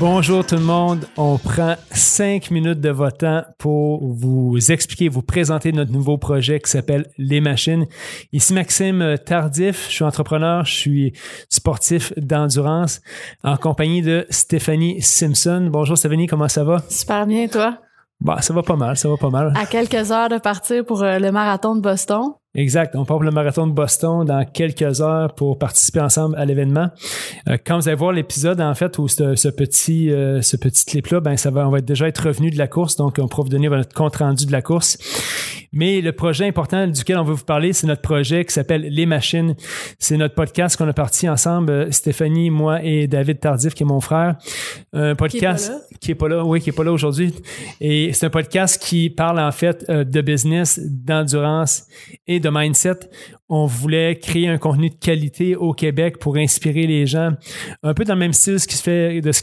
Bonjour tout le monde. On prend cinq minutes de votre temps pour vous expliquer, vous présenter notre nouveau projet qui s'appelle Les Machines. Ici Maxime Tardif, je suis entrepreneur, je suis sportif d'endurance en compagnie de Stéphanie Simpson. Bonjour Stéphanie, comment ça va? Super bien, toi? Bah, ça va pas mal, ça va pas mal. À quelques heures de partir pour euh, le marathon de Boston. Exact. On part pour le marathon de Boston dans quelques heures pour participer ensemble à l'événement. Euh, quand vous allez voir l'épisode, en fait, où ce, petit euh, ce petit clip-là, ben ça va, on va déjà être revenu de la course, donc on pourra vous donner notre compte rendu de la course. Mais le projet important duquel on veut vous parler, c'est notre projet qui s'appelle Les Machines. C'est notre podcast qu'on a parti ensemble, euh, Stéphanie, moi et David Tardif, qui est mon frère. Un podcast qui est pas là, oui, qui est pas là aujourd'hui. Et c'est un podcast qui parle en fait de business, d'endurance et de mindset. On voulait créer un contenu de qualité au Québec pour inspirer les gens, un peu dans le même style de ce qui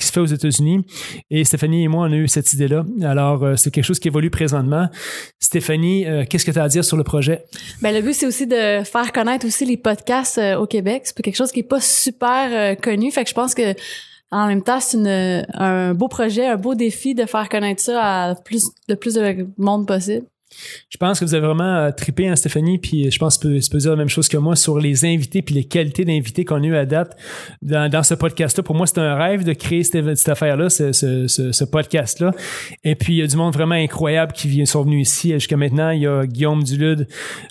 se fait aux États-Unis. Et Stéphanie et moi, on a eu cette idée-là. Alors, euh, c'est quelque chose qui évolue présentement. Stéphanie, euh, qu'est-ce que tu as à dire sur le projet? Ben, le but, c'est aussi de faire connaître aussi les podcasts euh, au Québec. C'est quelque chose qui est pas super connu. Fait que je pense que en même temps, c'est un beau projet, un beau défi de faire connaître ça à plus, de plus de monde possible. Je pense que vous avez vraiment euh, trippé, hein, Stéphanie, puis je pense que tu peux dire la même chose que moi sur les invités puis les qualités d'invités qu'on a eu à date dans, ce podcast-là. Pour moi, c'est un rêve de créer cette, affaire-là, ce, podcast-là. Et puis, il y a du monde vraiment incroyable qui vient, sont venus ici. Jusqu'à maintenant, il y a Guillaume Dulude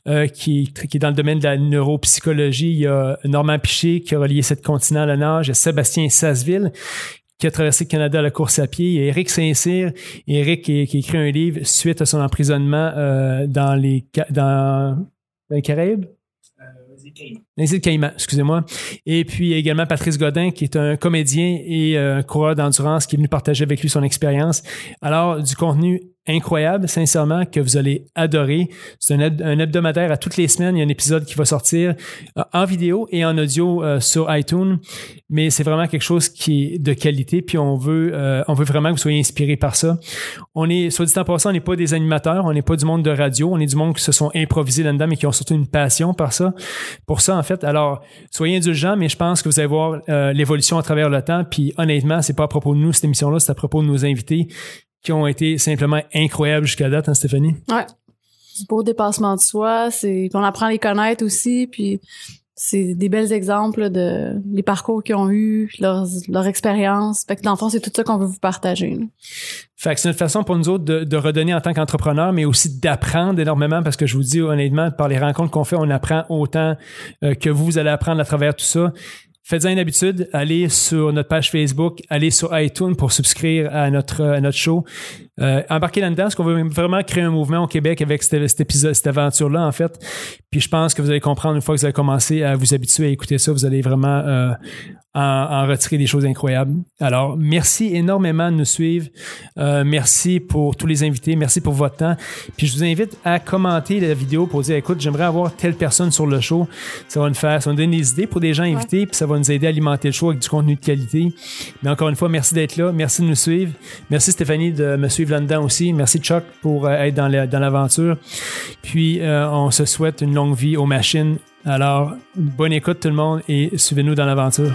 euh, qui, qui est dans le domaine de la neuropsychologie. Il y a Normand Piché qui a relié cette continent à la nage. Il y a Sébastien Sasseville qui a traversé le Canada à la course à pied. Il y a Eric Saint-Cyr. Eric qui, qui, écrit un livre suite à son emprisonnement euh, dans les dans, les Caraïbes? Îles Caïmans, excusez-moi. Et puis également Patrice Godin, qui est un comédien et euh, un coureur d'endurance qui est venu partager avec lui son expérience. Alors, du contenu incroyable, sincèrement, que vous allez adorer. C'est un, hebdomadaire à toutes les semaines. Il y a un épisode qui va sortir euh, en vidéo et en audio euh, sur iTunes. Mais c'est vraiment quelque chose qui est de qualité. Puis on veut, euh, on veut vraiment que vous soyez inspirés par ça. On est, soit dit en passant, on n'est pas des animateurs, on n'est pas du monde de radio, on est du monde qui se sont improvisés là-dedans, mais qui ont surtout une passion par ça. Pour ça, en fait, alors soyez indulgents, mais je pense que vous allez voir l'évolution à travers le temps. Puis honnêtement, c'est pas à propos de nous cette émission-là, c'est à propos de nos invités qui ont été simplement incroyables jusqu'à date, hein, Stéphanie? Ouais. Du beau dépassement de soi, c'est on apprend à les connaître aussi, puis c'est des bels exemples de les parcours qu'ils ont eu, leur, leur expérience. Fait que dans le fond, c'est tout ça qu'on veut vous partager. Fait que c'est une façon pour nous autres de, de redonner en tant qu'entrepreneur, mais aussi d'apprendre énormément parce que je vous dis honnêtement, par les rencontres qu'on fait, on apprend autant euh, que vous, vous allez apprendre à travers tout ça. Faites-en une habitude, allez sur notre page Facebook, allez sur iTunes pour souscrire à notre, à notre show. Euh, embarquez là-dedans, parce qu'on veut vraiment créer un mouvement au Québec avec cet, épisode, cette aventure-là, en fait. Puis je pense que vous allez comprendre une fois que vous allez commencer à vous habituer à écouter ça, vous allez vraiment euh, en, retirer des choses incroyables. Alors, merci énormément de nous suivre. Euh, merci pour tous les invités. Merci pour votre temps. Puis je vous invite à commenter la vidéo pour dire, écoute, j'aimerais avoir telle personne sur le show. Ça va nous faire, ça va nous donner des idées pour des gens invités, puis ça va nous aider à alimenter le show avec du contenu de qualité. Mais encore une fois, merci d'être là. Merci de nous suivre. Merci Stéphanie de me suivre là-dedans aussi. Merci Chuck pour euh, être dans l'aventure. Puis euh, on se souhaite une longue vie aux machines. Alors, bonne écoute tout le monde et suivez-nous dans l'aventure.